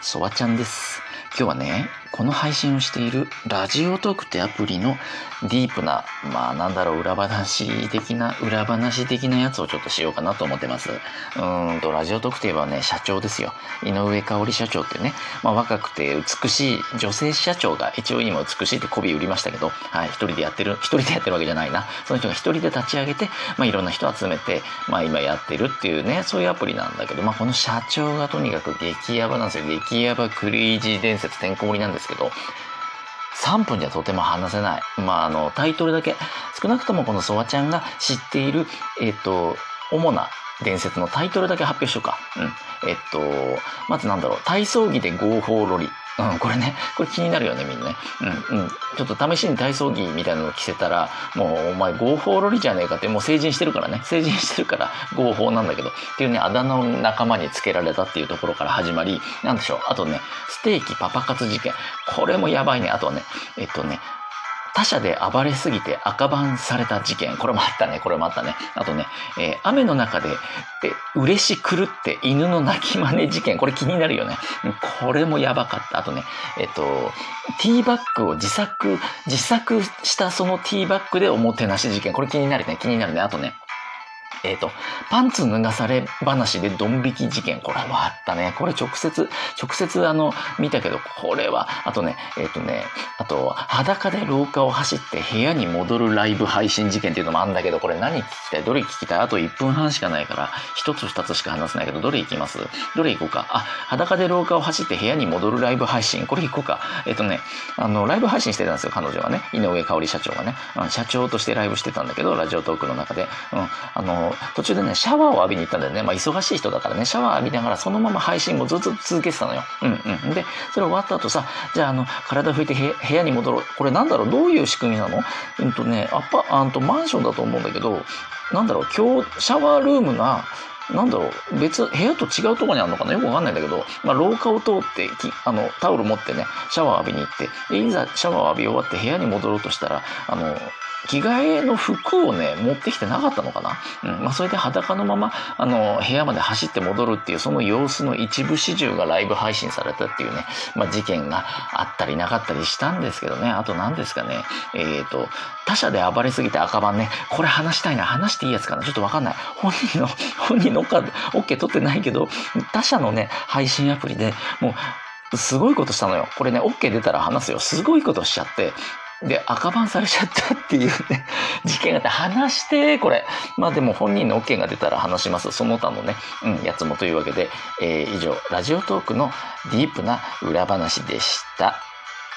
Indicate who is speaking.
Speaker 1: そばちゃんです。今日はね、この配信をしているラジオトークってアプリのディープな、まあなんだろう、裏話的な、裏話的なやつをちょっとしようかなと思ってます。うんと、ラジオトークといえばね、社長ですよ。井上香織社長ってね、まあ若くて美しい女性社長が一応今美しいって媚び売りましたけど、はい、一人でやってる、一人でやってるわけじゃないな。その人が一人で立ち上げて、まあいろんな人集めて、まあ今やってるっていうね、そういうアプリなんだけど、まあこの社長がとにかく激ヤバなんですよ。激ヤバクレイジー伝説てんこ盛りなんですけど、3分じゃとても話せない。まあ、あの、タイトルだけ、少なくともこのソワちゃんが知っている、えっ、と、主な伝説のタイトルだけ発表しようか。うん。えっと、まずなんだろう、体操着で合法ロリ。うん、これね、これ気になるよね、みんなね。うん、うん。ちょっと試しに体操着みたいなの着せたら、もうお前合法ロリじゃねえかって、もう成人してるからね。成人してるから合法なんだけど。っていうね、あだ名の仲間につけられたっていうところから始まり、なんでしょう。あとね、ステーキパパ活事件。これもやばいね。あとはね、えっとね、他社で暴れすぎて赤バンされた事件。これもあったね。これもあったね。あとね、えー雨の中で、で、嬉し狂って犬の鳴き真似事件。これ気になるよね。これもやばかった。あとね、えっと、ティーバッグを自作、自作したそのティーバッグでおもてなし事件。これ気になるね。気になるね。あとね、えっ、と、パンツ脱がされ話でドン引き事件。これもあったね。これ直接、直接あの、見たけど、これは、あとね、えっ、とね、あと、裸で廊下を走って部屋に戻るライブ配信事件っていうのもあるんだけど、これ何聞きたい？どれ聞きたい？あと1分半しかないから、1つ2つしか話せないけど、どれ行きます？どれ行こうか？あ、裸で廊下を走って部屋に戻るライブ配信。これ行こうか？えっ、とね、あの、ライブ配信してたんですよ、彼女はね。井上香織社長がね。社長としてライブしてたんだけど、ラジオトークの中で。うん。あの、途中でね、シャワーを浴びに行ったんだよね。まあ、忙しい人だからね、シャワー浴びながらそのまま配信もずっと続けてたのよ。うんうん。で、それ終わった後さ、じゃあ、あの、体拭いて部屋に戻ろう。これなんだろう？どういう仕組みなの？うんとね、アパ、あんとマンションだと思うんだけど、なんだろう？今日、シャワールームが、なんだろう別、部屋と違うとこにあるのかな？よくわかんないんだけど、まあ、廊下を通ってき、あの、タオル持ってね、シャワー浴びに行って、で、いざシャワー浴び終わって部屋に戻ろうとしたら、あの、着替えの服をね、持ってきてなかったのかな？うん。まあ、それで裸のまま、あの、部屋まで走って戻るっていう、その様子の一部始終がライブ配信されたっていうね、まあ、事件があったりなかったりしたんですけどね。あと何ですかね？えっ、と、他社で暴れすぎて赤番ね。これ話したいな。話していいやつかな？ちょっとわかんない。本人の、本人の OK 取ってないけど、他社のね、配信アプリでもう、すごいことしたのよ。これね、OK 出たら話すよ。すごいことしちゃって。で、赤バンされちゃったっていうね、事件があって、話して、これ。まあでも本人の OK が出たら話します。その他のね、うん、やつもというわけで、えー以上、ラジオトークのディープな裏話でした。